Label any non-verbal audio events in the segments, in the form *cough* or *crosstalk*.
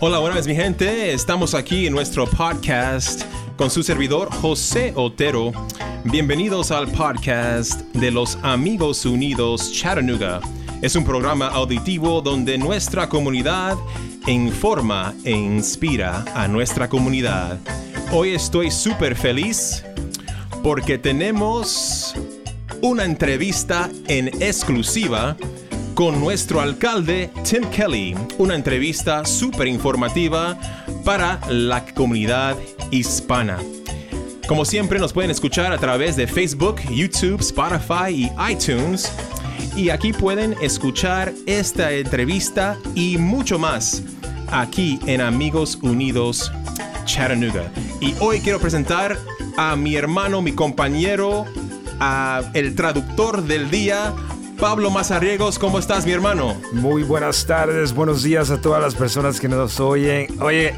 Hola, buenas mi gente. Estamos aquí en nuestro podcast con su servidor José Otero. Bienvenidos al podcast de los Amigos Unidos Chattanooga. Es un programa auditivo donde nuestra comunidad informa e inspira a nuestra comunidad. Hoy estoy súper feliz porque tenemos una entrevista en exclusiva con nuestro alcalde Tim Kelly. Una entrevista súper informativa para la comunidad hispana. Como siempre nos pueden escuchar a través de Facebook, YouTube, Spotify y iTunes. Y aquí pueden escuchar esta entrevista y mucho más aquí en Amigos Unidos Chattanooga. Y hoy quiero presentar a mi hermano, mi compañero, a el traductor del día, Pablo Mazarriegos, ¿cómo estás, mi hermano? Muy buenas tardes, buenos días a todas las personas que nos oyen. Oye,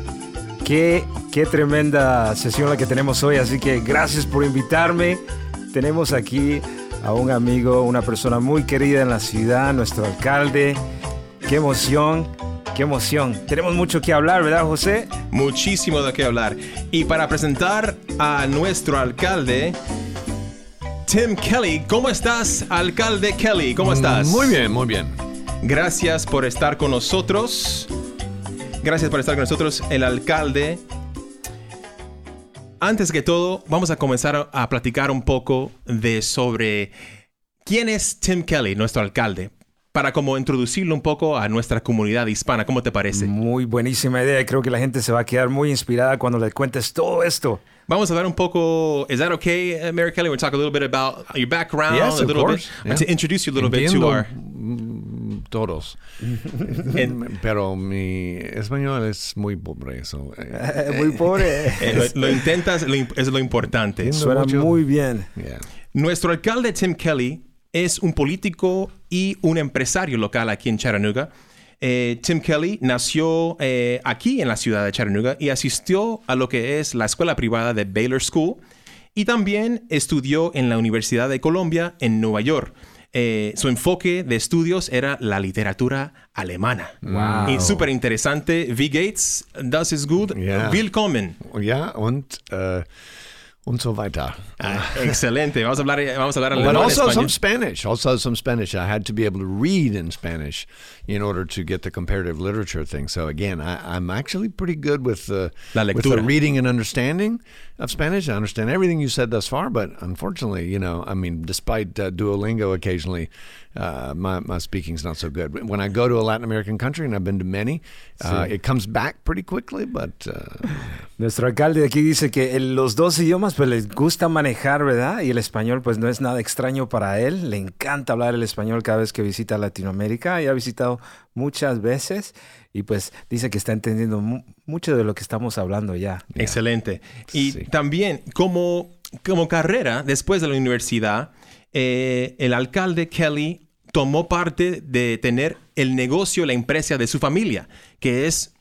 qué, qué tremenda sesión la que tenemos hoy, así que gracias por invitarme. Tenemos aquí a un amigo, una persona muy querida en la ciudad, nuestro alcalde. Qué emoción, qué emoción. Tenemos mucho que hablar, ¿verdad, José? Muchísimo de qué hablar. Y para presentar a nuestro alcalde, Tim Kelly. ¿Cómo estás, alcalde Kelly? ¿Cómo estás? Muy bien, muy bien. Gracias por estar con nosotros. Gracias por estar con nosotros, el alcalde. Antes que todo, vamos a comenzar a platicar un poco de sobre quién es Tim Kelly, nuestro alcalde para como introducirlo un poco a nuestra comunidad hispana. ¿Cómo te parece? Muy buenísima idea. Creo que la gente se va a quedar muy inspirada cuando le cuentes todo esto. Vamos a hablar un poco. Is that okay, uh, Mary Kelly? We'll talk a little bit about your background, yes, a little course. bit, yeah. to introduce you a little bit to our. Mm, todos. *laughs* Pero mi español es muy pobre. So, eh, *laughs* muy pobre. *laughs* Eh, lo, lo, intentas, lo, es lo importante. Suena mucho? muy bien. Yeah. Nuestro alcalde Tim Kelly es un político y un empresario local aquí en Chattanooga. Eh, Tim Kelly nació eh, aquí en la ciudad de Chattanooga y asistió a lo que es la escuela privada de Baylor School y también estudió en la Universidad de Colombia en Nueva York. Eh, su enfoque de estudios era la literatura alemana. Wow. Y súper interesante. V. Gates, das ist gut. Yeah. Willkommen. Ja, und uh, und so weiter. Ah, excelente. Vamos a hablar, vamos a hablar But also some Spanish. Also some Spanish. I had to be able to read in Spanish in order to get the comparative literature thing. So again, I, I'm actually pretty good with the, La with the reading and understanding of Spanish. I understand everything you said thus far, but unfortunately, you know, I mean, despite uh, Duolingo occasionally, uh, my, my speaking's not so good. When I go to a Latin American country, and I've been to many, uh, it comes back pretty quickly, but uh, Nuestro alcalde aquí dice que los dos idiomas pues les gusta manejar, ¿verdad? Y el español pues no es nada extraño para él. Le encanta hablar el español cada vez que visita Latinoamérica y ha visitado muchas veces y pues dice que está entendiendo mu- mucho de lo que estamos hablando ya. Excelente. Y Sí. también como, como carrera, después de la universidad, eh, el alcalde Kelly tomó parte de tener el negocio, la empresa de su familia, que es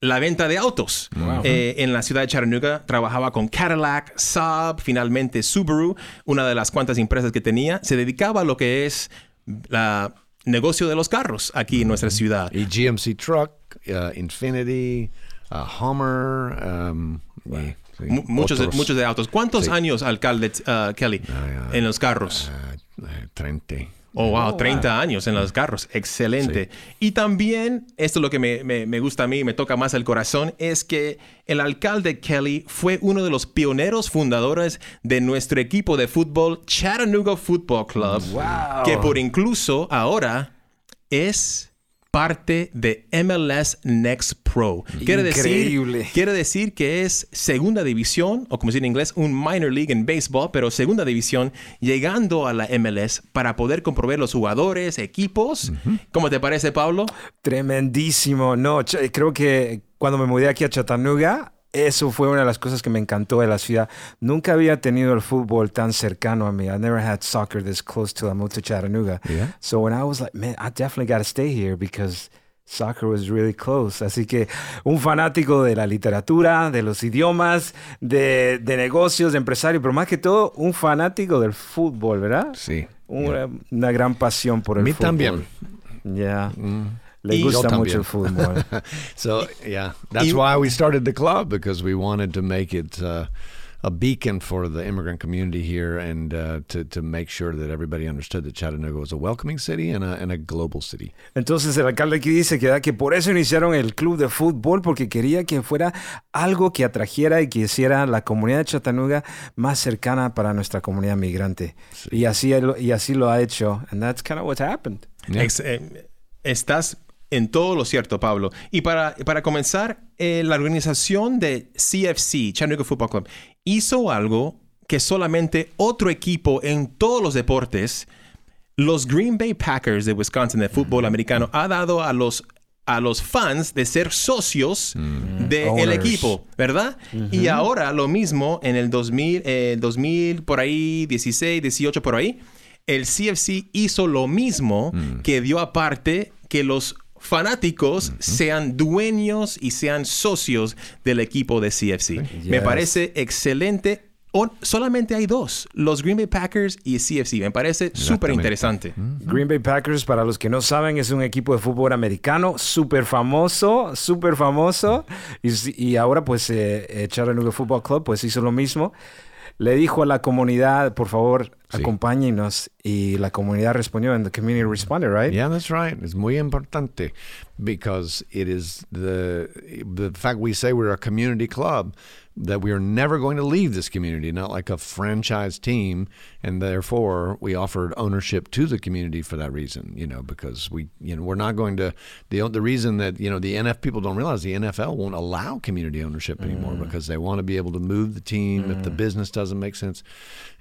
la venta de autos. Eh, en la ciudad de Chattanooga trabajaba con Cadillac, Saab, finalmente Subaru, una de las cuantas empresas que tenía. Se dedicaba a lo que es la negocio de los carros aquí en nuestra ciudad. a GMC truck, uh, Infinity, uh, Hummer, um, y- sí, muchos, de, muchos de autos. ¿Cuántos Sí. años, alcalde uh, Kelly, Ah, en los carros? Uh, uh, 30. Oh, wow, 30 años en los carros. Excelente. Y también, esto es lo que me, me- me gusta a mí, me toca más el corazón, es que el alcalde Kelly fue uno de los pioneros fundadores de nuestro equipo de fútbol, Chattanooga Football Club, Wow. que por incluso ahora es parte de MLS Next Pro. Quiere Increíble. decir, quiere decir que es segunda división, o como se dice en inglés, un minor league en béisbol, pero segunda división, llegando a la MLS para poder comprobar los jugadores, equipos. ¿Cómo te parece, Pablo? Tremendísimo. No, creo que cuando me mudé aquí a Chattanooga, eso fue una de las cosas que me encantó de la ciudad. Nunca había tenido el fútbol tan cercano a mí. I never had soccer this close to I moved to Chattanooga. Yeah. So when I was like, man, I definitely got to stay here because soccer was really close. Así que un fanático de la literatura, de los idiomas, de, de negocios, de empresario, pero más que todo, un fanático del fútbol, ¿verdad? Sí. Una, una gran pasión por el mí fútbol. también. Ya. Le Y- gusta mucho el fútbol. *laughs* So yeah, that's Y- why we started the club because we wanted to make it uh, a beacon for the immigrant community here, and uh, to to make sure that everybody understood that Chattanooga was a welcoming city and a and a global city. Entonces el alcalde aquí dice que, da- que por eso iniciaron el club de fútbol, porque quería que fuera algo que atrajera y que hiciera la comunidad de Chattanooga más cercana para nuestra comunidad migrante. Y, así, y así lo ha hecho. And that's kind of what happened. Yeah. Ex- eh, estás en todo lo cierto, Pablo. Y para, para comenzar, eh, la organización de CFC, Chattanooga Football Club, hizo algo que solamente otro equipo en todos los deportes, los Green Bay Packers de Wisconsin de fútbol americano, ha dado a los a los fans de ser socios del Owners. equipo, ¿verdad? Y ahora lo mismo en el 2000, eh, 2000 por ahí, 16, 18 por ahí, el CFC hizo lo mismo que dio aparte que los fanáticos sean dueños y sean socios del equipo de CFC. Me parece excelente. O- solamente hay dos, los Green Bay Packers y CFC. Me parece súper interesante. Green Bay Packers, para los que no saben, es un equipo de fútbol americano súper famoso, súper famoso. Y ahora pues eh, eh, Chattanooga Football Club pues hizo lo mismo. Le dijo a la comunidad, por favor, Sí. acompáñenos. Y la comunidad respondió and the community responded, right? Yeah, that's right. It's muy importante because it is the the fact we say we're a community club that we are never going to leave this community, not like a franchise team, and therefore we offered ownership to the community for that reason. You know, because we you know we're not going to the the reason that you know the NF people don't realize the NFL won't allow community ownership anymore mm. because they want to be able to move the team if the mm. business doesn't make sense,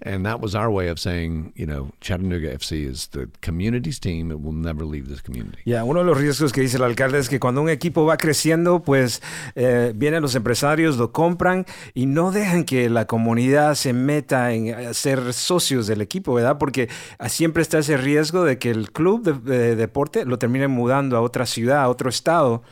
and that was our way of saying you know Chattanooga FC is the community's team. It will never leave this community. Ya, uno de los riesgos que dice el alcalde es que cuando un equipo va creciendo, pues eh, vienen los empresarios, lo compran y no dejan que la comunidad se meta en eh, ser socios del equipo, ¿verdad? Porque ah, siempre está ese riesgo de que el club de, de deporte lo terminen mudando a otra ciudad, a otro estado.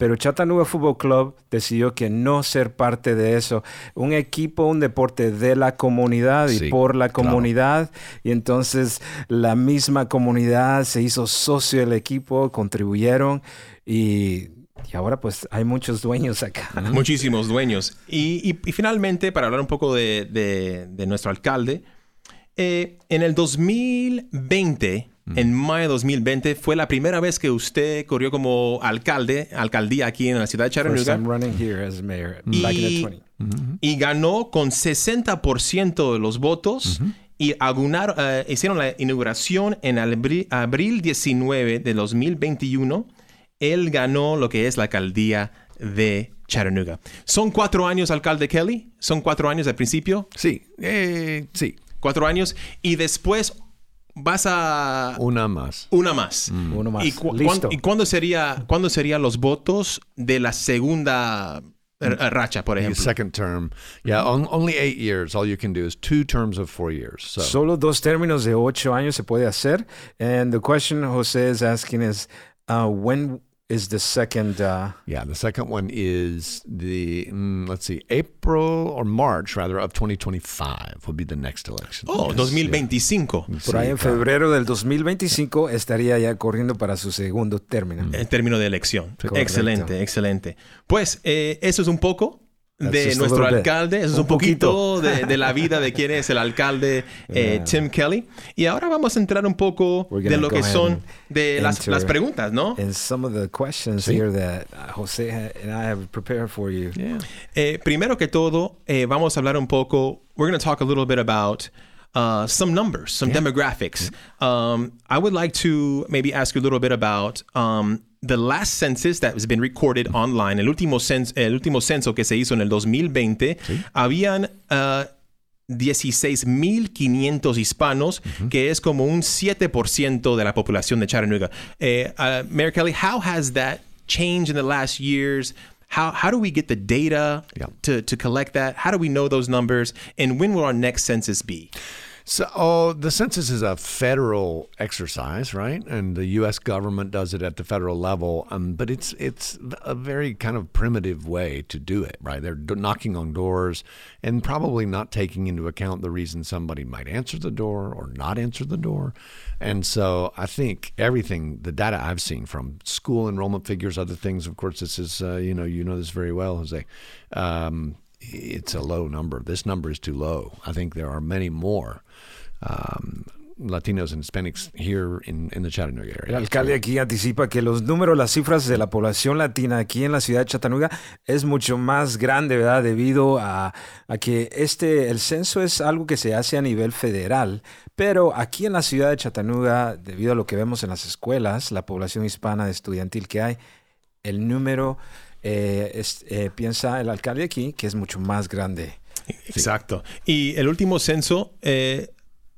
Pero Chattanooga Football Club decidió que no ser parte de eso. Un equipo, un deporte de la comunidad y Sí, por la claro. comunidad. Y entonces la misma comunidad se hizo socio del equipo, contribuyeron y, y ahora pues hay muchos dueños acá. Muchísimos dueños. Y, y- y finalmente, para hablar un poco de, de- de nuestro alcalde, eh, en el 2020, en mayo de 2020, fue la primera vez que usted corrió como alcalde, alcaldía aquí en la ciudad de Chattanooga. time running here as mayor back in the Y, 20. y ganó con 60% de los votos y augunar- eh, hicieron la inauguración en abri- abril 19 de 2021. Él ganó lo que es la alcaldía de Chattanooga. ¿Son cuatro años, alcalde Kelly? ¿Son cuatro años al principio? Sí, eh, sí, Cuatro años. Y después vas a una más. una más. Uno más. ¿Y, cu- Listo. cuán- y cuándo sería, cuándo serían los votos de la segunda eh, racha, por The ejemplo? second term. Yeah, on, only eight years. All you can do is two terms of four years. So Solo dos términos de ocho años se puede hacer. And the question Jose is asking is, uh, when is the second? Uh, yeah, the second one is the mm, let's see, April or March rather of 2025 will be the next election. Oh, Yes, 2025. yeah. por ahí en febrero del 2025 estaría ya corriendo para su segundo término. En términos de elección. Correcto. Excelente, excelente. Pues eh, eso es un poco de nuestro alcalde. Eso es Un un poquito de, de la vida de quién es el alcalde *laughs* eh, Yeah. Tim Kelly. Y ahora vamos a entrar un poco de lo que son de las, las preguntas, ¿no? And some of the questions Sí. here that Jose ha- and I have prepared for you. Yeah. Primero que todo, eh, vamos a hablar un poco. We're going to talk a little bit about uh, some numbers, some demographics. Um, I would like to maybe ask you a little bit about um, the last census that has been recorded online. El último, cens- el último censo que se hizo en el 2020. Habían. uh, 16.500 hispanos, que es como un 7% de la población de Chattanooga. Eh, uh, Mayor Kelly, how has that changed in the last years? How, how do we get the data Yeah. to, to collect that? How do we know those numbers? And when will our next census be? So, oh, the census is a federal exercise, right? And the U.S. government does it at the federal level. Um, but it's it's a very kind of primitive way to do it, right? They're knocking on doors and probably not taking into account the reason somebody might answer the door or not answer the door. And so I think everything, the data I've seen from school enrollment figures, other things, of course, this is uh, you know you know this very well, Jose. Um, it's a low number. This number is too low. I think there are many more um, Latinos and Hispanics here in, in the Chattanooga area. El alcalde aquí anticipa que los números, las cifras de la población latina aquí en la ciudad de Chattanooga es mucho más grande, ¿verdad? Debido a, a, que este, el censo es algo que se hace a nivel federal, pero aquí en la ciudad de Chattanooga, debido a lo que vemos en las escuelas, la población hispana estudiantil que hay, el número, eh, es, eh, piensa el alcalde aquí, que es mucho más grande. Exacto. Y el último censo... Eh,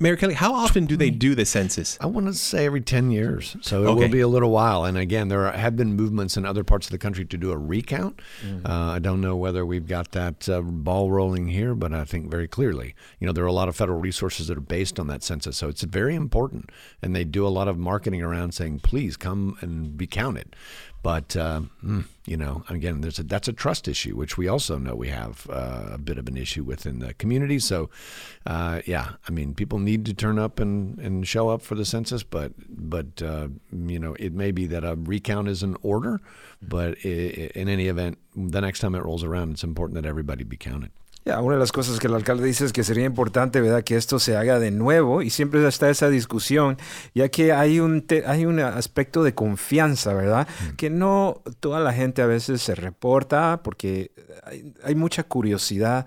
Mayor Kelly, how often do they do the census? I want to say every 10 years. So it okay. will be a little while. And again, there are, have been movements in other parts of the country to do a recount. Mm-hmm. Uh, I don't know whether we've got that uh, ball rolling here, but I think very clearly, you know, there are a lot of federal resources that are based on that census. So it's very important. And they do a lot of marketing around saying, please come and be counted. But uh, mm, you know, again, there's a, that's a trust issue, which we also know we have uh, a bit of an issue within the community. So, uh, yeah, I mean, people need to turn up and, and show up for the census, but but uh, you know, it may be that a recount is in order, but in any event, the next time it rolls around, it's important that everybody be counted. Ya, una de las cosas que el alcalde dice es que sería importante, ¿verdad?, que esto se haga de nuevo y siempre está esa discusión, ya que hay un, hay un aspecto de confianza, ¿verdad?, mm. que no toda la gente a veces se reporta porque hay, hay mucha curiosidad,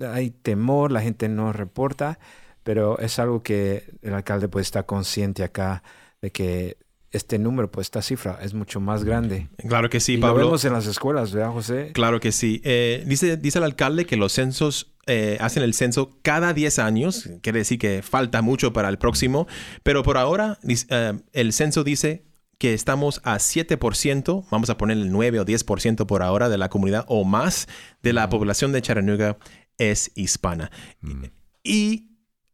hay temor, la gente no reporta, pero es algo que el alcalde puede estar consciente acá de que este número, pues esta cifra es mucho más grande. Claro que sí, y Pablo. Lo vemos en las escuelas, ¿verdad, José? Claro que sí. Eh, dice, dice el alcalde que los censos eh, hacen el censo cada 10 años, quiere decir que falta mucho para el próximo, pero por ahora eh, el censo dice que estamos a 7%, vamos a poner el 9 o 10% por ahora de la comunidad o más de la población de Chattanooga es hispana. Mm. Y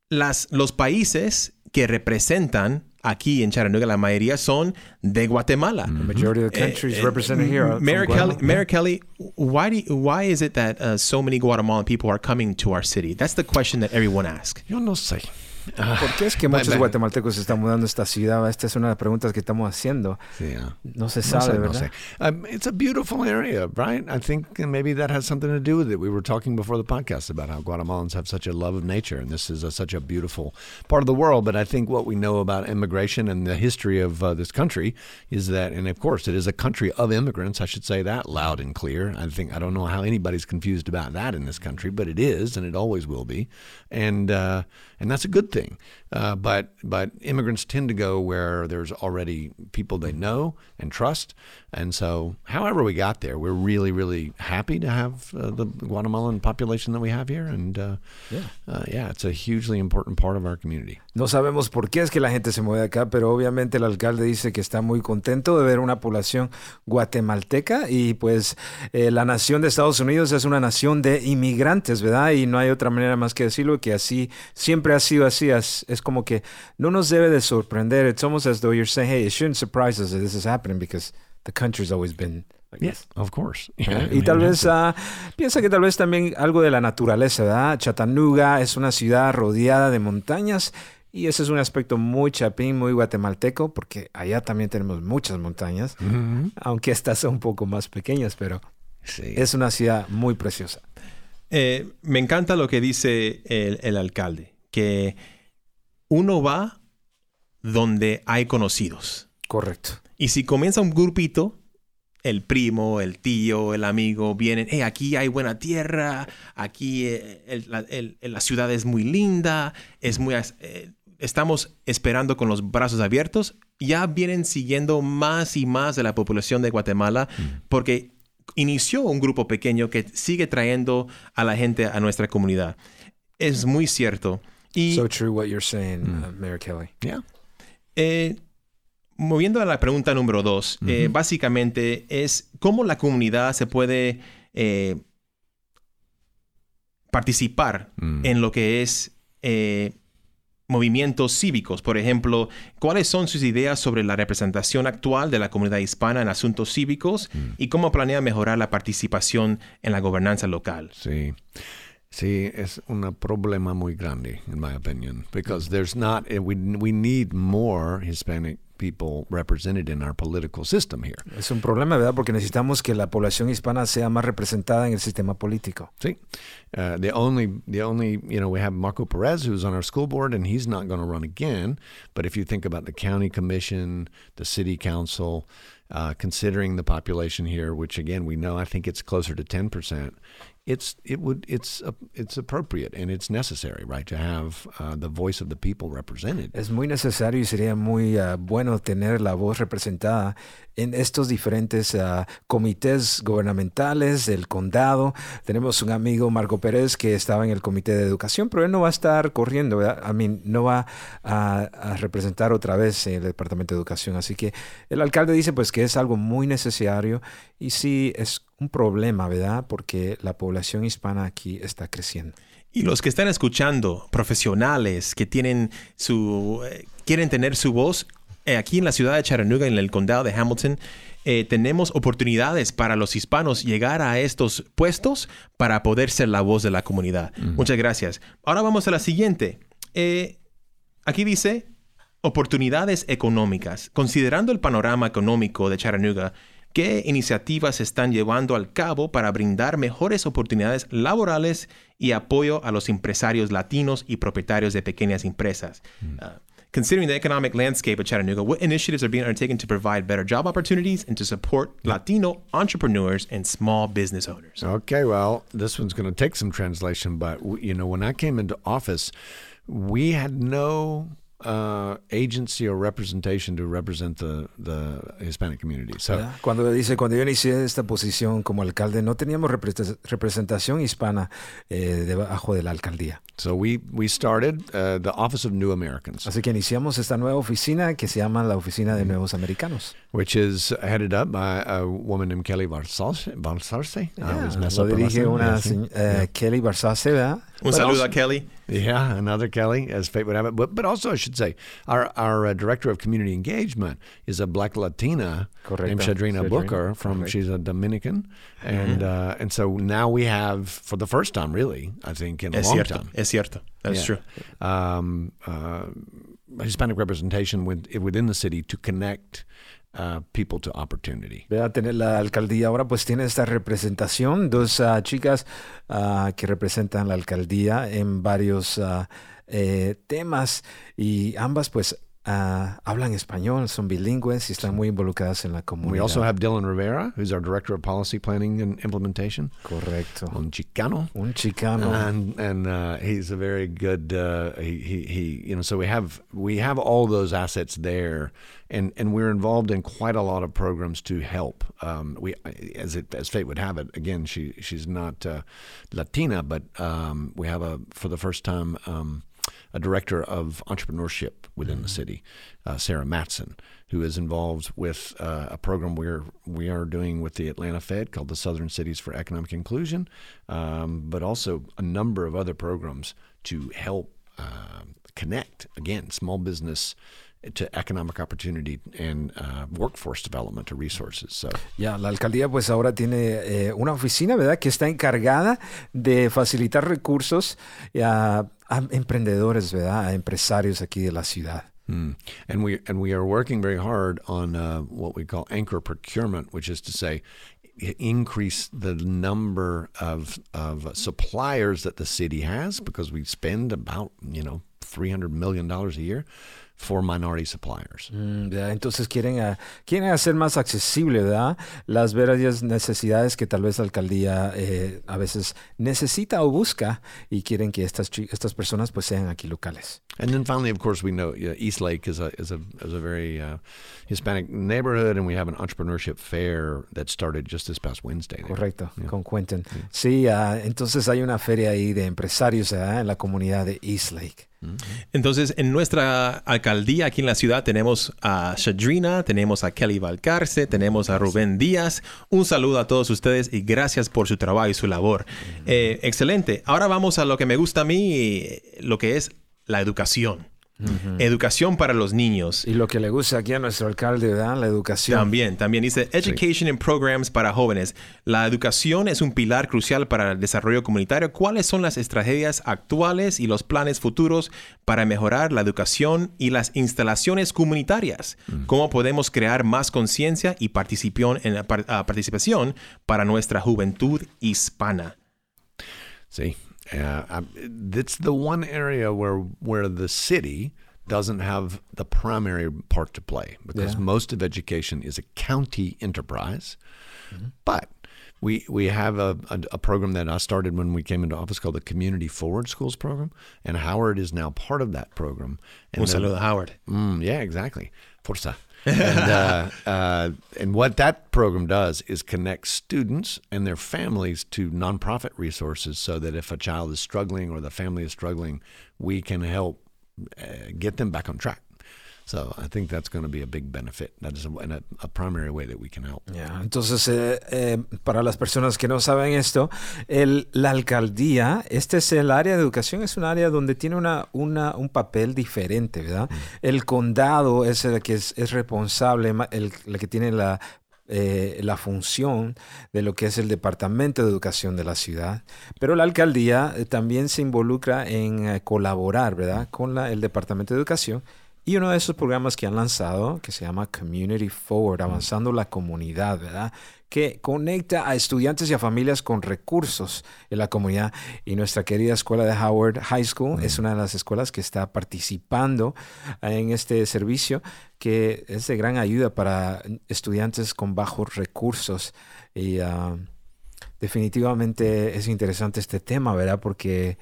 las, los países que representan aquí en Chattanooga, la mayoría son de Guatemala. The majority of the countries eh, represented here. Mayor Kelly, Mayor Kelly, why do you, why is it that uh, so many Guatemalan people are coming to our city? That's the question that everyone asks. Yo no sé. *laughs* ¿Por qué es que muchos guatemaltecos se están mudando a esta ciudad? Esta es una de las preguntas que estamos haciendo. Sí, No se sabe, no sé, ¿verdad? No um, it's a beautiful area, right? I think maybe that has something to do with it. We were talking before the podcast about how Guatemalans have such a love of nature, and this is a, such a beautiful part of the world. But I think what we know about immigration and the history of uh, this country is that, and of course, it is a country of immigrants. I should say that loud and clear. I think I don't know how anybody's confused about that in this country, but it is, and it always will be, and uh, and that's a good thing. Uh, but but immigrants tend to go where there's already people they know and trust, and so however we got there, we're really really happy to have uh, the Guatemalan population that we have here, and uh, yeah. Uh, yeah, it's a hugely important part of our community. No sabemos por qué es que la gente se mueve acá, pero obviamente el alcalde dice que está muy contento de ver una población guatemalteca y pues eh, la nación de Estados Unidos es una nación de inmigrantes, ¿verdad? Y no hay otra manera más que decirlo que así siempre ha sido así. Es, es como que no nos debe de sorprender. It's almost as though you're saying, hey, it shouldn't surprise us that this is happening because the country's always been like yes, of course. y tal vez uh, piensa que tal vez también algo de la naturaleza, ¿verdad? Chattanooga es una ciudad rodeada de montañas y ese es un aspecto muy chapín, muy guatemalteco, porque allá también tenemos muchas montañas, aunque estas son un poco más pequeñas, pero sí. es una ciudad muy preciosa. Eh, me encanta lo que dice el, el alcalde, que uno va donde hay conocidos. Correcto. Y si comienza un grupito, el primo, el tío, el amigo vienen, hey, aquí hay buena tierra, aquí eh, la, ciudad es muy linda, es muy, eh, estamos esperando con los brazos abiertos, ya vienen siguiendo más y más de la población de Guatemala mm. porque inició un grupo pequeño que sigue trayendo a la gente a nuestra comunidad. Es muy cierto. Y, so true what you're saying, mm. uh, Mayor Kelly. Yeah. Eh, moviendo a la pregunta número dos, eh, básicamente es cómo la comunidad se puede eh, participar mm. en lo que es movimientos cívicos. Por ejemplo, ¿cuáles son sus ideas sobre la representación actual de la comunidad hispana en asuntos cívicos y cómo planea mejorar la participación en la gobernanza local? Sí. Sí, es un problema muy grande, in my opinion, because there's not, eh, we, we need more Hispanic people represented in our political system here. Es un problema, ¿verdad? Porque necesitamos que la población hispana sea más representada en el sistema político. See, uh, the only, the only, you know, we have Marco Perez who's on our school board, and he's not going to run again. But if you think about the county commission, the city council, uh, considering the population here, which again we know, I think it's closer to ten percent. It's it would it's uh, it's appropriate and it's necessary, right, to have uh, the voice of the people represented. Es muy necesario y sería muy uh, bueno tener la voz representada en estos diferentes uh, comités gubernamentales del condado. Tenemos un amigo, Marco Pérez, que estaba en el comité de educación, pero él no va a estar corriendo, ¿verdad? I mean, no va a, a representar otra vez el departamento de educación. Así que el alcalde dice pues que es algo muy necesario y sí es un problema, ¿verdad? Porque la población hispana aquí está creciendo. Y los que están escuchando, profesionales que tienen su, eh, quieren tener su voz, eh, aquí en la ciudad de Chattanooga, en el condado de Hamilton, eh, tenemos oportunidades para los hispanos llegar a estos puestos para poder ser la voz de la comunidad. Muchas gracias. Ahora vamos a la siguiente. Aquí dice oportunidades económicas. Considerando el panorama económico de Chattanooga, ¿qué iniciativas se están llevando al cabo para brindar mejores oportunidades laborales y apoyo a los empresarios latinos y propietarios de pequeñas empresas? Uh, considering the economic landscape of Chattanooga, what initiatives are being undertaken to provide better job opportunities and to support Latino entrepreneurs and small business owners? Okay, well, this one's going to take some translation, but you know, when I came into office, we had no uh, agency or representation to represent the the Hispanic community. So ¿verdad? Cuando dice, cuando yo inicié esta posición como alcalde, no teníamos repre- representación hispana eh, debajo de la alcaldía. so we we started uh, the Office of New Americans, Así que iniciamos esta nueva oficina que se llama la Oficina de Nuevos Americanos. which is headed up by a woman named Kelly Barsarce. Barsarce? I always Ah, mess lo dirige una Yeah, eh, Kelly Barsace, ¿verdad? Un But saludo also- Kelly. Yeah, another Kelly, as fate would have it. But but also, I should say, our our uh, director of community engagement is a black Latina Correcto. named Shadrina Shadrina, Booker from. correct. She's a Dominican, and uh, and so now we have for the first time, really, I think in a Es long cierto, time, es cierto. That's Yeah. true. um, uh, Hispanic representation with, within the city to connect uh, people to opportunity. la alcaldía ahora pues tiene esta representación, dos ah, chicas ah, que representan la alcaldía en varios ah, eh, temas y ambas pues ah, hablan español, son bilingües y están muy involucradas en la We also have Dylan Rivera, who's our director of policy planning and implementation, Correcto. Un Chicano. Un chicano. and and uh, he's a very good uh, he, he he you know so we have we have all those assets there and and we're involved in quite a lot of programs to help um, we as it as fate would have it again she she's not uh, Latina but um, we have a for the first time um, a director of entrepreneurship within the city, uh, Sarah Matson, who is involved with uh, a program we're we are doing with the Atlanta Fed called the Southern Cities for Economic Inclusion, um, but also a number of other programs to help uh, connect again small business to economic opportunity and uh, workforce development to resources. So Ya, la alcaldía pues ahora tiene eh, una oficina, ¿verdad? Que está encargada de facilitar recursos a, a emprendedores, ¿verdad? A empresarios aquí de la ciudad. Mm. And we and we are working very hard on uh, what we call anchor procurement, which is to say, increase the number of of suppliers that the city has because we spend about you know three hundred million dollars a year for minority suppliers. Mm. Entonces quieren, ah, quieren hacer más accesible, ¿verdad? Las varias necesidades que tal vez la alcaldía eh, a veces necesita o busca y quieren que estas, estas personas pues sean aquí locales. And then finally, of course, we know yeah, East Lake is a is a is a very uh, Hispanic neighborhood, and we have an entrepreneurship fair that started just this past Wednesday. there. Correcto, con Quentin. Sí, ah, entonces hay una feria ahí de empresarios ¿verdad? en la comunidad de East Lake. Entonces, en nuestra alcaldía aquí en la ciudad tenemos a Shadrina, tenemos a Kelly Valcarce, tenemos a Rubén Díaz. Un saludo a todos ustedes y gracias por su trabajo y su labor. Eh, excelente. Ahora vamos a lo que me gusta a mí, lo que es la educación. Educación para los niños. Y lo que le gusta aquí a nuestro alcalde, ¿verdad? La educación. También, también dice Education and Programs para jóvenes. La educación es un pilar crucial para el desarrollo comunitario. ¿Cuáles son las estrategias actuales y los planes futuros para mejorar la educación y las instalaciones comunitarias? ¿Cómo podemos crear más conciencia y participación, en, ah, participación para nuestra juventud hispana? Sí, uh, that's the one area where where the city doesn't have the primary part to play because Yeah. most of education is a county enterprise. But we we have a, a, a program that I started when we came into office called the Community Forward Schools program, and Howard is now part of that program. And Un saludo, Howard. Mm, yeah, exactly. Forza. And, *laughs* uh, uh, and what that program does is connect students and their families to nonprofit resources so that if a child is struggling or the family is struggling, we can help uh, get them back on track. So I think that's going to be a big benefit. That is a, a, primary way that we can help. Entonces, eh, eh, para las personas que no saben esto, el- la alcaldía, este es el área de educación, es un área donde tiene una, una- un papel diferente, ¿verdad? El condado es el que es, es responsable, el, el que tiene la, eh, la función de lo que es el departamento de educación de la ciudad, pero la alcaldía eh, también se involucra en eh, colaborar, ¿verdad? Con la- el departamento de educación. Y uno de esos programas que han lanzado, que se llama Community Forward, avanzando la comunidad, ¿verdad? Que conecta a estudiantes y a familias con recursos en la comunidad. Y nuestra querida escuela de Howard High School es una de las escuelas que está participando en este servicio, que es de gran ayuda para estudiantes con bajos recursos. Y ah, definitivamente es interesante este tema, ¿verdad? Porque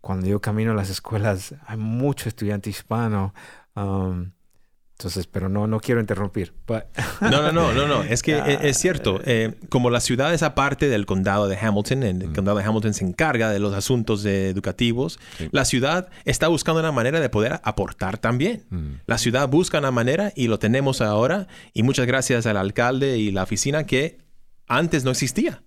cuando yo camino a las escuelas hay mucho estudiante hispano. Um, entonces, pero no, no quiero interrumpir. But *laughs* No, no, no, no, no. Es que *laughs* es, es cierto. eh, como la ciudad es aparte del condado de Hamilton, el condado de Hamilton se encarga de los asuntos de- educativos, la ciudad está buscando una manera de poder aportar también. La ciudad busca una manera y lo tenemos ahora. Y muchas gracias al alcalde y la oficina que antes no existía.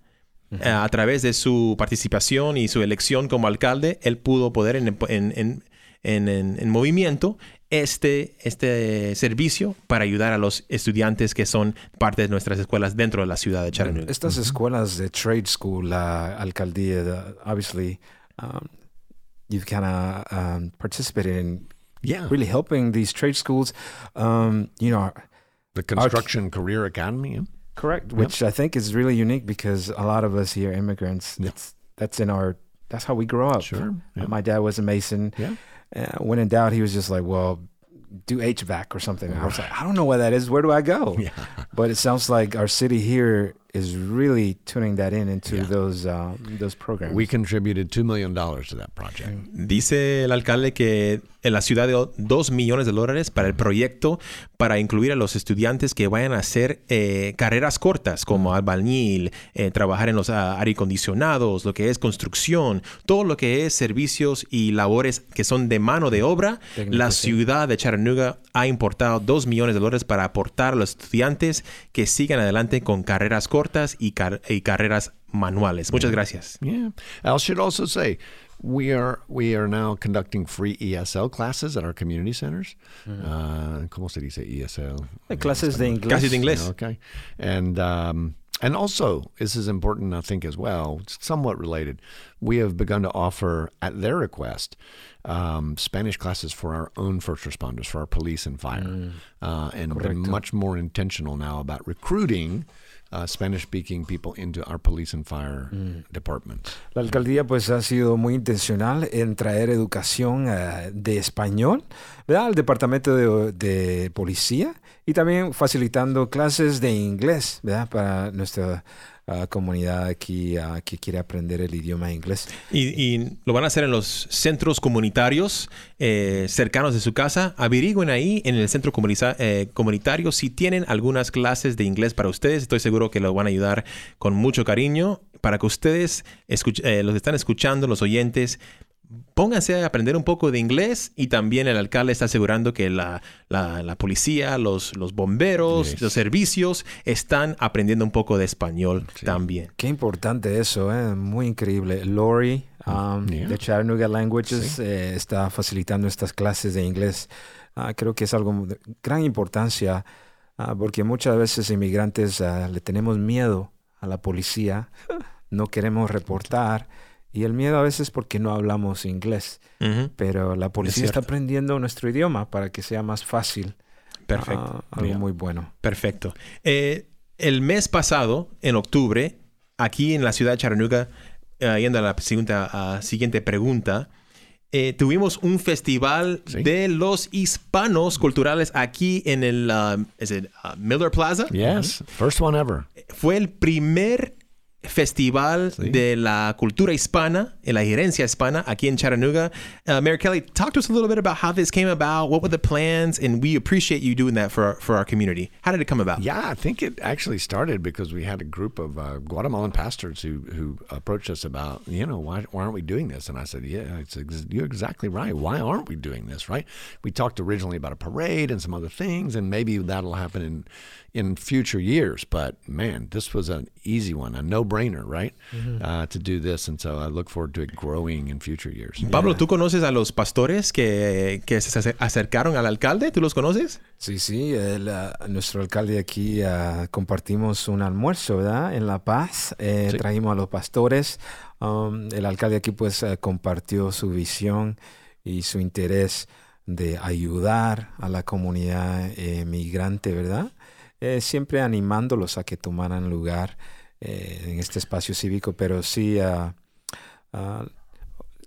Eh, a través de su participación y su elección como alcalde, él pudo poner en, en- en- en- en- en movimiento este, este servicio para ayudar a los estudiantes que son parte de nuestras escuelas dentro de la ciudad de Chattanooga. estas escuelas de trade school, la alcaldía, the- obviously, um, you've kind of um, participated in Yeah. really helping these trade schools. Um, you know, The Construction Career Academy. yeah. correct, which I think is really unique because a lot of us here immigrants, Yeah. that's that's in our that's how we grow up. Sure. Yeah. My dad was a mason. Yeah. Uh, when in doubt, he was just like, "Well, do HVAC or something." I was like, "I don't know what that is. Where do I go?" *laughs* Yeah. But it sounds like our city here is really tuning that in into Yeah. those uh, those programs. We contributed $2 million to that project. Dice el alcalde que en la ciudad de 2 millones de dólares para el proyecto para incluir a los estudiantes que vayan a hacer eh, carreras cortas como albañil, eh, trabajar en los ah, aire acondicionados, lo que es construcción, todo lo que es servicios y labores que son de mano de obra. Técnico, la sí. ciudad de Chattanooga ha importado 2 millones de dólares para aportar a los estudiantes que sigan adelante con carreras cortas y, car- y carreras manuales. Muchas gracias. Yeah. I should also say we are we are now conducting free ESL classes at our community centers. Uh, ¿Cómo se dice ESL? Clases de inglés. Casi de inglés. Okay. And um, and also this is important I think as well, it's somewhat related. We have begun to offer at their request um, Spanish classes for our own first responders, for our police and fire, uh, and been Correcto. much more intentional now about recruiting uh, Spanish-speaking people into our police and fire departments. La alcaldía pues ha sido muy intencional en traer educación eh, de español, ¿verdad? Al departamento de, de policía y también facilitando clases de inglés, ¿verdad? Para nuestra ah, comunidad aquí ah, que quiere aprender el idioma inglés. Y, y lo van a hacer en los centros comunitarios eh, cercanos de su casa. Averigüen ahí en el centro eh, comunitario si tienen algunas clases de inglés para ustedes. Estoy seguro que lo van a ayudar con mucho cariño para que ustedes eh, los están escuchando, los oyentes, pónganse a aprender un poco de inglés y también el alcalde está asegurando que la, la, la policía, los, los bomberos, Yes. los servicios están aprendiendo un poco de español también. Qué importante eso, ¿eh? muy increíble. Lori um, Yeah. de Chattanooga Languages eh, está facilitando estas clases de inglés. Ah, creo que es algo de gran importancia ah, porque muchas veces inmigrantes ah, le tenemos miedo a la policía, *laughs* no queremos reportar y el miedo a veces porque no hablamos inglés, pero la policía está aprendiendo nuestro idioma para que sea más fácil. Perfecto. Ah, algo muy bueno. Perfecto. Eh, el mes pasado, en octubre, aquí en la ciudad de Chattanooga, eh, yendo a la segunda, siguiente pregunta, eh, tuvimos un festival Sí. de los hispanos culturales aquí en el uh, is it, uh, Miller Plaza. Yes, first one ever. Fue el primer festival de la cultura hispana, la gerencia hispana aquí en Chattanooga. Uh, Mary Kelly, talk to us a little bit about how this came about. What were the plans? And we appreciate you doing that for our, for our community. How did it come about? Yeah, I think it actually started because we had a group of uh, Guatemalan pastors who who approached us about, you know, why, why aren't we doing this? And I said, yeah, it's ex- you're exactly right. Why aren't we doing this? Right? We talked originally about a parade and some other things, and maybe that'll happen in in future years. But man, this was an easy one, a no brainer, right? Uh, to do this, and so I look forward to it growing in future years. Pablo, ¿tú conoces a los pastores que, que se acer- acercaron al alcalde? ¿Tú los conoces? Sí, sí, el, ah, nuestro alcalde aquí ah, compartimos un almuerzo, ¿verdad? En La Paz, eh, Sí. trajimos a los pastores. Um, el alcalde aquí pues eh, compartió su visión y su interés de ayudar a la comunidad eh, migrante, ¿verdad? Eh, siempre animándolos a que tomaran lugar eh, en este espacio cívico, pero sí ah, ah,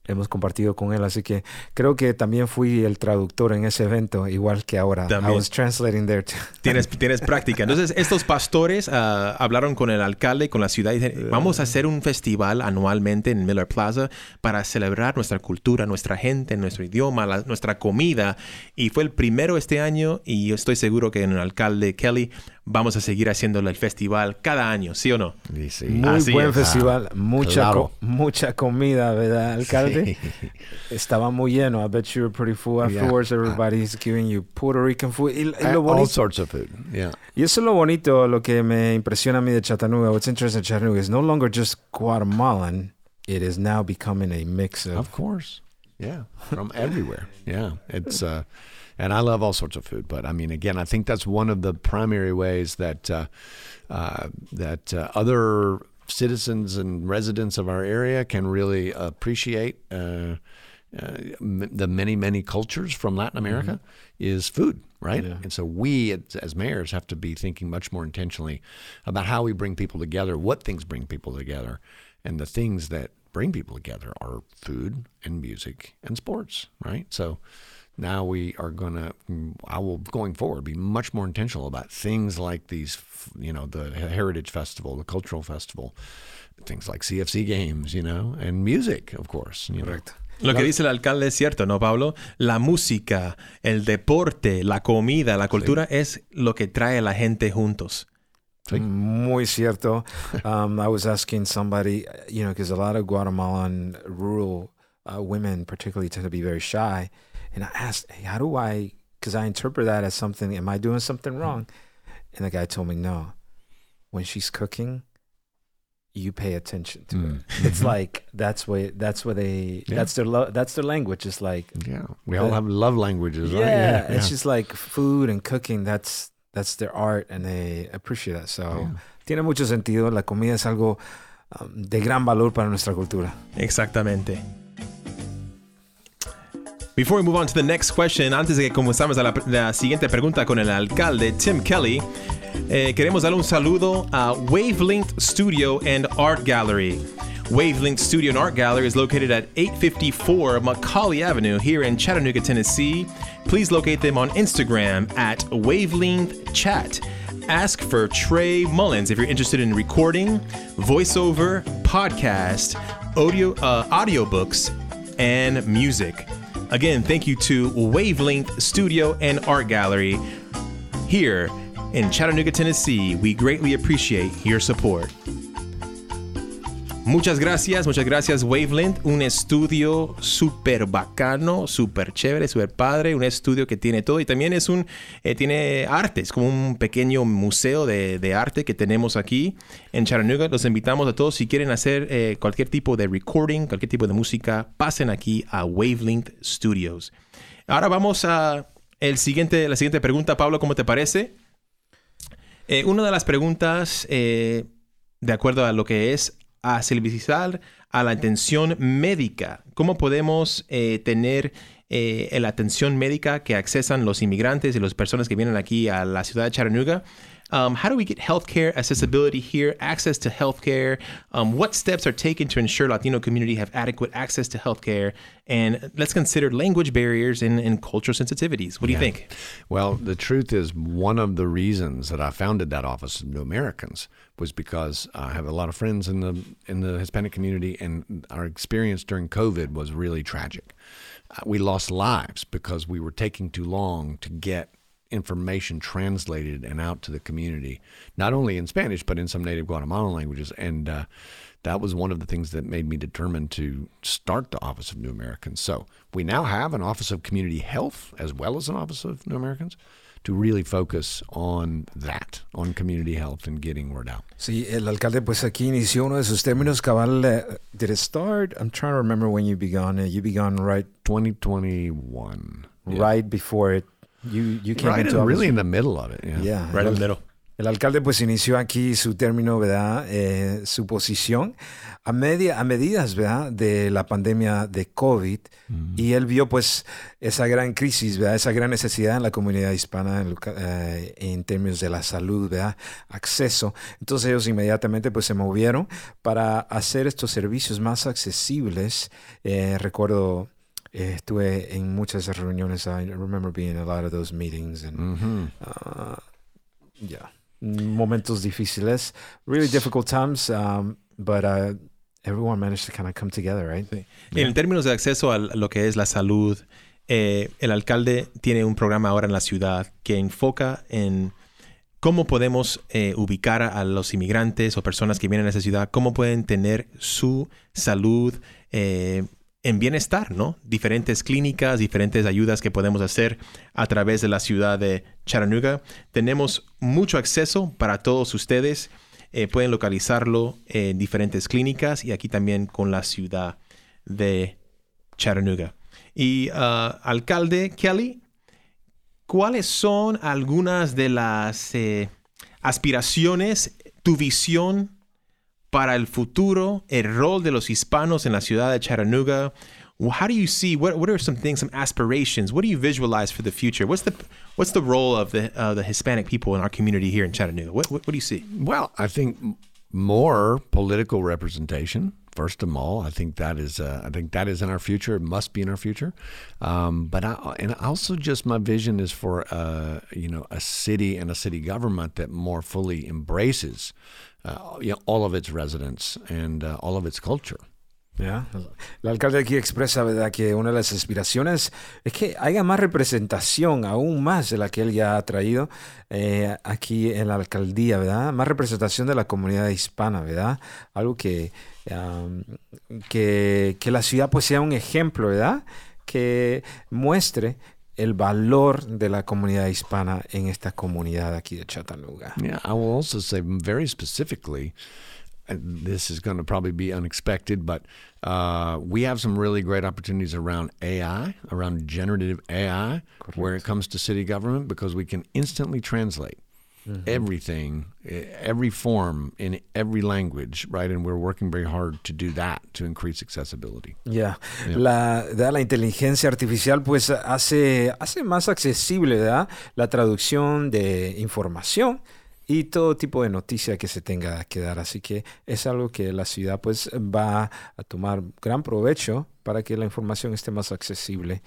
hemos compartido con él, así que creo que también fui el traductor en ese evento, igual que ahora. También. I was translating there too. *laughs* Tienes, tienes práctica. Entonces, estos pastores ah, hablaron con el alcalde y con la ciudad y dijeron, vamos a hacer un festival anualmente en Miller Plaza para celebrar nuestra cultura, nuestra gente, nuestro idioma, la- nuestra comida. Y fue el primero este año y yo estoy seguro que en el alcalde Kelly vamos a seguir haciéndolo el festival cada año, ¿sí o no? Y sí. Muy Así buen es. festival, mucha, claro. co- mucha comida, ¿verdad, alcalde? Sí. Estaba muy lleno. I bet you were pretty full Yeah. afterwards. Everybody's giving you Puerto Rican food. Y, y lo all sorts of food. Yeah. y eso es lo bonito, lo que me impresiona a mí de Chattanooga. What's interesting in Chattanooga is no longer just Guatemalan. It is now becoming a mix of Of course. Yeah. From everywhere. Yeah. It's uh and I love all sorts of food, but I mean again, I think that's one of the primary ways that uh, uh, that uh, other citizens and residents of our area can really appreciate uh, uh, m- the many many cultures from Latin America is food, right? Yeah. And so we as, as mayors have to be thinking much more intentionally about how we bring people together, what things bring people together, and the things that bring people together are food and music and sports, right? So now we are going to I will going forward be much more intentional about things like these, you know, the Heritage Festival, the Cultural Festival, things like CFC games, you know, and music, of course. You know. Lo que dice el alcalde es cierto, ¿no, Pablo? La música, el deporte, la comida, la cultura es lo que trae a la gente juntos. Sí. Muy cierto. Um, I was asking somebody, you know, because a lot of Guatemalan rural uh, women, particularly, tend to be very shy. And I asked, hey, how do I, because I interpret that as something, am I doing something wrong? And the guy told me, no. When she's cooking, you pay attention to it. It's like that's what that's what they Yeah. that's their lo- that's their language. It's like Yeah. We all Uh, have love languages, right? yeah, it's just like food and cooking. That's that's their art, and they appreciate that. So tiene mucho sentido. La comida es algo um, de gran valor para nuestra cultura. Exactamente. Before we move on to the next question, antes de que comenzamos a la, la siguiente pregunta con el alcalde Tim Kelly, eh, queremos darle un saludo a Wavelength Studio and Art Gallery. Wavelength Studio and Art Gallery is located at 854 Macaulay Avenue here in Chattanooga, Tennessee. Please locate them on Instagram at Wavelength Chat. Ask for Trey Mullins if you're interested in recording, voiceover, podcast, audio, uh, audiobooks, and music. Again, thank you to Wavelength Studio and Art Gallery here in Chattanooga, Tennessee. We greatly appreciate your support. Muchas gracias, muchas gracias Wavelength, un estudio súper bacano, súper chévere, súper padre, un estudio que tiene todo y también es un, eh, tiene arte, es como un pequeño museo de, de, arte que tenemos aquí en Chattanooga. Los invitamos a todos, si quieren hacer eh, cualquier tipo de recording, cualquier tipo de música, pasen aquí a Wavelength Studios. Ahora vamos a el siguiente, la siguiente pregunta, Pablo, ¿cómo te parece? Eh, una de las preguntas, de acuerdo a lo que es a serviciar a la atención médica. ¿Cómo podemos eh, tener eh, la atención médica que accesan los inmigrantes y las personas que vienen aquí a la ciudad de Chattanooga? Um, how do we get healthcare accessibility here, access to healthcare? Um, what steps are taken to ensure Latino community have adequate access to healthcare? And let's consider language barriers and, and cultural sensitivities. What do yeah. you think? Well, the truth is, one of the reasons that I founded that Office of New Americans was because I have a lot of friends in the in the Hispanic community, and our experience during COVID was really tragic. Uh, we lost lives because we were taking too long to get information translated and out to the community, not only in Spanish, but in some native Guatemalan languages. And uh, that was one of the things that made me determined to start the Office of New Americans. So we now have an Office of Community Health as well as an Office of New Americans to really focus on that, on community health and getting word out. Sí, el alcalde pues aquí inició uno de sus términos cabal. Uh, did it start? I'm trying to remember when you began. Uh, you began right 2021. Right yeah. before it You, you came right into in, really in the middle of it. Yeah, yeah right in the middle. El alcalde pues inició aquí su término, ¿verdad? Eh, su posición a, media, a medidas, ¿verdad? De la pandemia de COVID. Mm. Y él vio pues esa gran crisis, ¿verdad? Esa gran necesidad en la comunidad hispana en, eh, en, términos de la salud, ¿verdad? Acceso. Entonces ellos inmediatamente pues se movieron para hacer estos servicios más accesibles. Eh, recuerdo estuve en muchas reuniones. I remember being in a lot of those meetings and mm-hmm. uh, yeah, momentos difíciles, really difficult times, um, but uh, everyone managed to kind of come together, right? Sí. Yeah. En términos de acceso a lo que es la salud, eh, el alcalde tiene un programa ahora en la ciudad que enfoca en cómo podemos eh, ubicar a los inmigrantes o personas que vienen a esa ciudad, cómo pueden tener su salud eh, en bienestar, ¿no? Diferentes clínicas, diferentes ayudas que podemos hacer a través de la ciudad de Chattanooga. Tenemos mucho acceso para todos ustedes. Eh, pueden localizarlo en diferentes clínicas y aquí también con la ciudad de Chattanooga. Y uh, alcalde Kelly, ¿cuáles son algunas de las eh, aspiraciones, tu visión para el futuro, el rol de los hispanos en la ciudad de Chattanooga. How do you see what what are some things, some aspirations? What do you visualize for the future? What's the what's the role of the uh, the Hispanic people in our community here in Chattanooga? What, what, what do you see? Well, I think more political representation. First of all, I think that is uh, I think that is in our future. It must be in our future. Um, but I, and also just my vision is for uh, you know a city and a city government that more fully embraces you know, all of its residents and uh, all of its culture. Yeah. El alcalde aquí expresa ¿verdad? que una de las aspiraciones es que haya más representación, aún más de la que él ya ha traído eh, aquí en la alcaldía, ¿verdad? Más representación de la comunidad hispana, ¿verdad? Algo que, um, que, que la ciudad pues sea un ejemplo, ¿verdad? Que muestre el valor de la comunidad hispana en esta comunidad aquí de Chattanooga. Yeah, I will also say very specifically, this is going to probably be unexpected, but uh, we have some really great opportunities around AI, around generative AI, Correct. where it comes to city government, because we can instantly translate mm-hmm. everything, every form in every language, right? And we're working very hard to do that to increase accessibility. Yeah. yeah. La, la inteligencia artificial pues hace, hace más accesible ¿verdad? la traducción de información y todo tipo de noticia que se tenga que dar. Así que es algo que la ciudad pues va a tomar gran provecho para que la información esté más accesible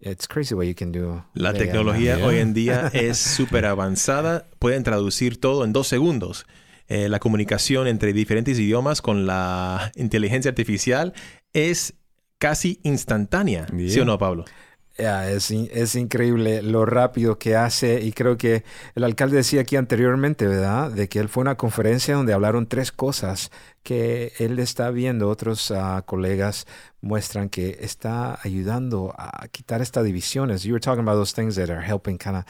It's crazy what you can do. La tecnología hoy en día es *laughs* súper avanzada. Pueden traducir todo en dos segundos. Eh, la comunicación entre diferentes idiomas con la inteligencia artificial es casi instantánea. ¿Sí o no, Pablo? Yeah, es, es increíble lo rápido que hace y creo que el alcalde decía aquí anteriormente, ¿verdad? De que él fue a una conferencia donde hablaron tres cosas que él está viendo, otros ah, colegas muestran que está ayudando a quitar estas divisiones. You were talking about those things that are helping kind of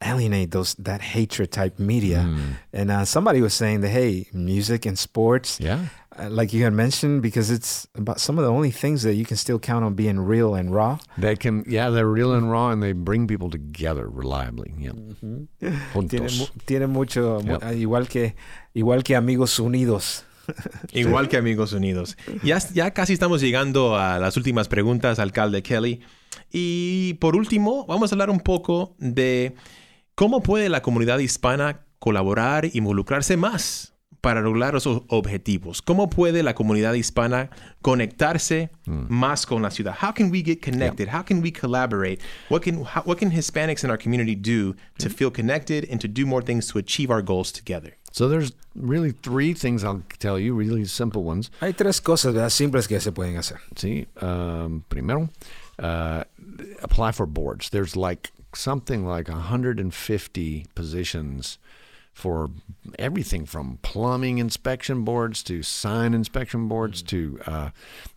alienate those that hatred type media. Mm. And uh, somebody was saying that hey, music and sports, Yeah. Uh, like you had mentioned, because it's about some of the only things that you can still count on being real and raw. They can, yeah, they're real and raw, and they bring people together reliably. Yeah. Juntos. mu- tiene mucho, ah, igual que igual que amigos unidos. *laughs* Igual que Amigos Unidos. Ya, ya casi estamos llegando a las últimas preguntas, alcalde Kelly. Y por último, vamos a hablar un poco de cómo puede la comunidad hispana colaborar e involucrarse más para lograr los o- objetivos. ¿Cómo puede la comunidad hispana conectarse más con la ciudad? How can we get connected? How can we collaborate? What can how, what can Hispanics in our community do to feel connected and to do more things to achieve our goals together? So there's really three things I'll tell you, really simple ones. Hay tres cosas ¿verdad? simples que se pueden hacer. See, um, primero, uh, apply for boards. There's like something like 150 positions for everything from plumbing inspection boards to sign inspection boards to uh,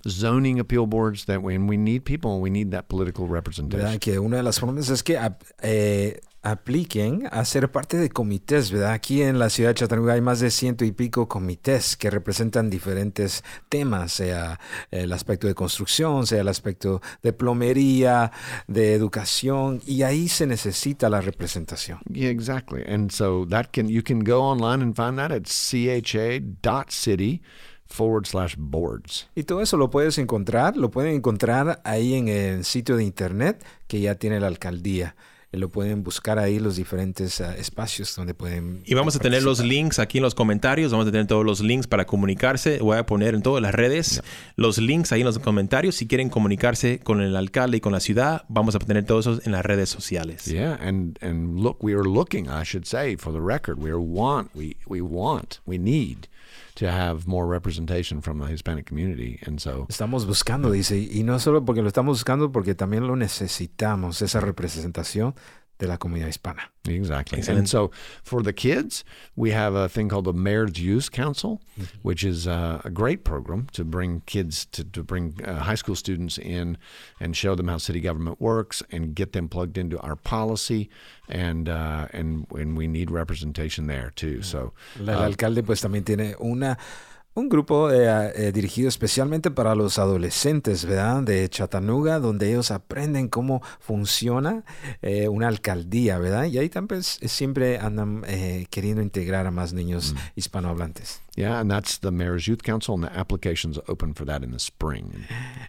zoning appeal boards. That when we need people, we need that political representation. ¿verdad? Que una de las formas es que eh, apliquen a ser parte de comités, ¿verdad? Aquí en la ciudad de Chattanooga hay más de ciento y pico comités que representan diferentes temas, sea el aspecto de construcción, sea el aspecto de plomería, de educación, y ahí se necesita la representación. Yeah, exactly. And so that can you can go online and find that at cha.city forward slash boards. Y todo eso lo puedes encontrar, lo pueden encontrar ahí en el sitio de internet que ya tiene la alcaldía. Eh, Lo pueden buscar ahí los diferentes ah, espacios donde pueden. Y vamos a tener los links aquí en los comentarios. Vamos a tener todos los links para comunicarse. Voy a poner en todas las redes los links ahí en los comentarios. Si quieren comunicarse con el alcalde y con la ciudad, vamos a tener todos esos en las redes sociales. Yeah, and and look, we are looking. I should say, for the record, we are want we we want we need to have more representation from the Hispanic community, and so Estamos buscando, dice, y no solo porque lo estamos buscando, porque también lo necesitamos, esa representación de la comunidad hispana. Exactly. Excellent. And so for the kids, we have a thing called the Mayor's Youth Council, which is uh, a great program to bring kids to, to bring uh, high school students in and show them how city government works and get them plugged into our policy. And uh, and and we need representation there too. So La- el alcalde pues también tiene una un grupo eh, eh, dirigido especialmente para los adolescentes, ¿verdad? De Chattanooga, donde ellos aprenden cómo funciona eh, una alcaldía, ¿verdad? Y ahí también siempre andan eh, queriendo integrar a más niños hispanohablantes. Yeah, and that's the Mayor's Youth Council, and the applications open for that in the spring.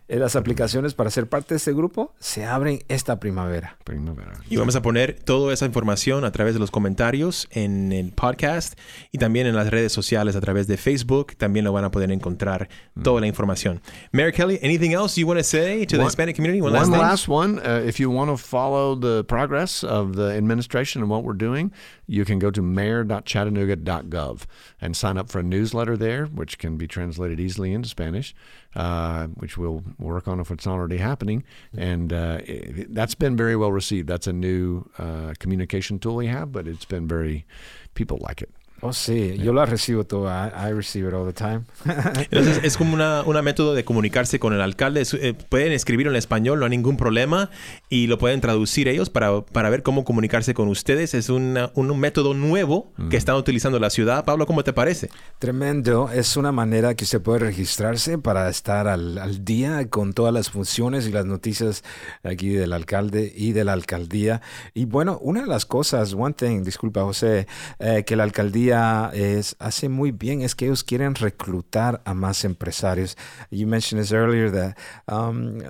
Eh, Las aplicaciones para ser parte de este grupo se abren esta primavera. Primavera. Y vamos a poner toda esa información a través de los comentarios en el podcast y también en las redes sociales a través de Facebook. También lo van a poder encontrar toda la información. Mary Kelly, anything else you want to say to the One- Hispanic community? One, One last last one. Uh, if you want to follow the progress of the administration and what we're doing, you can go to mayor.chattanooga.gov and sign up for a newsletter there, which can be translated easily into Spanish, uh, which we'll work on if it's not already happening. And uh, it, that's been very well received. That's a new uh, communication tool we have, but it's been very, people like it. Oh, sí, yo la recibo toda. I, I receive it all the time. *laughs* Entonces es como una, una método de comunicarse con el alcalde. Eh, pueden escribirlo en español, no hay ningún problema. Y lo pueden traducir ellos para, para ver cómo comunicarse con ustedes. Es una- un, método nuevo que están utilizando la ciudad. Pablo, ¿cómo te parece? Tremendo, es una manera que usted puede registrarse para estar al, al día con todas las funciones y las noticias aquí del alcalde y de la alcaldía. Y bueno, una de las cosas, one thing, disculpa José, eh, que la alcaldía es, hace muy bien es que ellos quieren reclutar a más empresarios. You mentioned this earlier that um,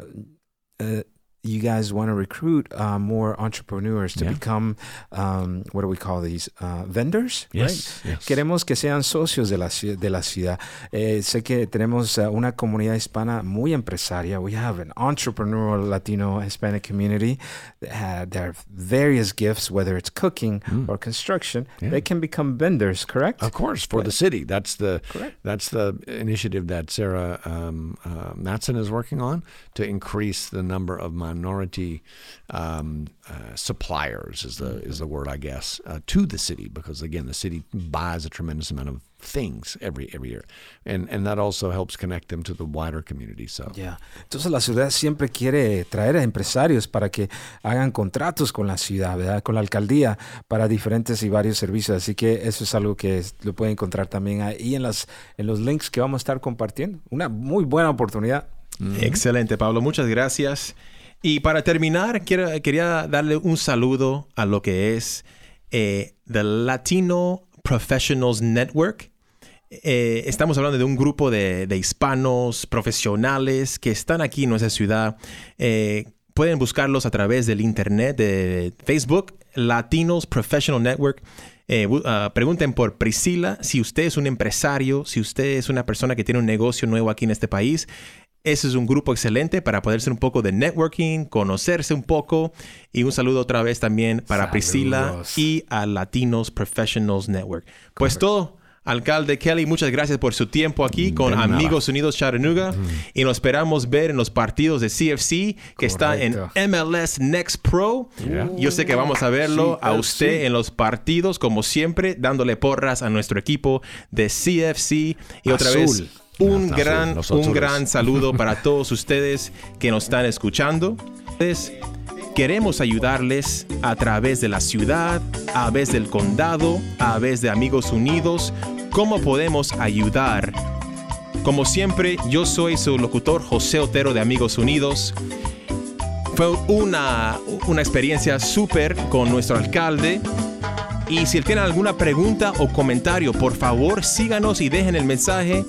uh, you guys want to recruit uh, more entrepreneurs to Yeah. become, um, what do we call these, uh, vendors? right? Yes, yes. Queremos que sean socios de la, de la ciudad. Eh, sé que tenemos uh, una comunidad hispana muy empresaria. We have an entrepreneurial Latino Hispanic community that have their various gifts, whether it's cooking or construction. Yeah. They can become vendors, correct? Of course, for the city. That's the Correct. that's the initiative that Sarah um, uh, Matson is working on to increase the number of my minority um, uh, suppliers is the is the word I guess uh, to the city because again the city buys a tremendous amount of things every every year, and and that also helps connect them to the wider community. So yeah, entonces la ciudad siempre quiere traer a empresarios para que hagan contratos con la ciudad, ¿verdad? Con la alcaldía para diferentes y varios servicios. Así que eso es algo que lo pueden encontrar también ahí en las en los links que vamos a estar compartiendo. Una muy buena oportunidad. Excelente, Pablo. Muchas gracias. Y para terminar, quería darle un saludo a lo que es eh, The Latino Professionals Network. Eh, estamos hablando de un grupo de, hispanos profesionales que están aquí en nuestra ciudad. Eh, pueden buscarlos a través del internet, de Facebook, Latinos Professional Network. Ah, pregunten por Priscila si usted es un empresario, si usted es una persona que tiene un negocio nuevo aquí en este país. Ese es un grupo excelente para poder hacer un poco de networking, conocerse un poco. Y un saludo otra vez también para Priscila y a Latinos Professionals Network. Pues todo. Alcalde Kelly, muchas gracias por su tiempo aquí con Amigos Unidos Chattanooga. Y nos esperamos ver en los partidos de CFC que está en MLS Next Pro. Yo sé que vamos a verlo a usted en los partidos como siempre dándole porras a nuestro equipo de CFC y otra vez un gran, un gran saludo *laughs* para todos ustedes que nos están escuchando. Queremos ayudarles a través de la ciudad, a través del condado, a través de Amigos Unidos. ¿Cómo podemos ayudar? Como siempre, yo soy su locutor José Otero de Amigos Unidos. Fue una, una experiencia súper con nuestro alcalde. Y si tienen alguna pregunta o comentario, por favor síganos y dejen el mensaje,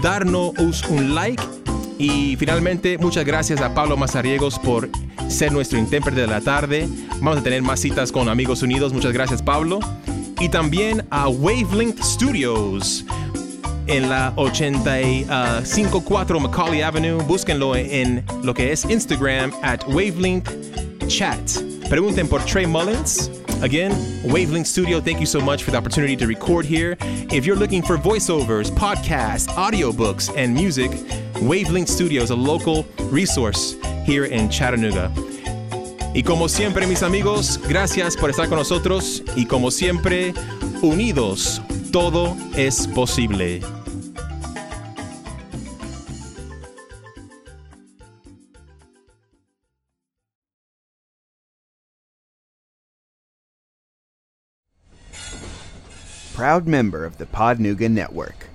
darnos un like. Y finalmente, muchas gracias a Pablo Mazariegos por ser nuestro intérprete de la tarde. Vamos a tener más citas con Amigos Unidos. Muchas gracias, Pablo. Y también a Wavelength Studios en la 854 Macaulay Avenue. Búsquenlo en lo que es Instagram at Wavelength Chat. Pregunten por Trey Mullins. Again, Wavelength Studio, thank you so much for the opportunity to record here. If you're looking for voiceovers, podcasts, audiobooks, and music, Wavelength Studio is a local resource here in Chattanooga. Y como siempre, mis amigos, gracias por estar con nosotros. Y como siempre, unidos, todo es posible. Proud member of the Podnuga Network.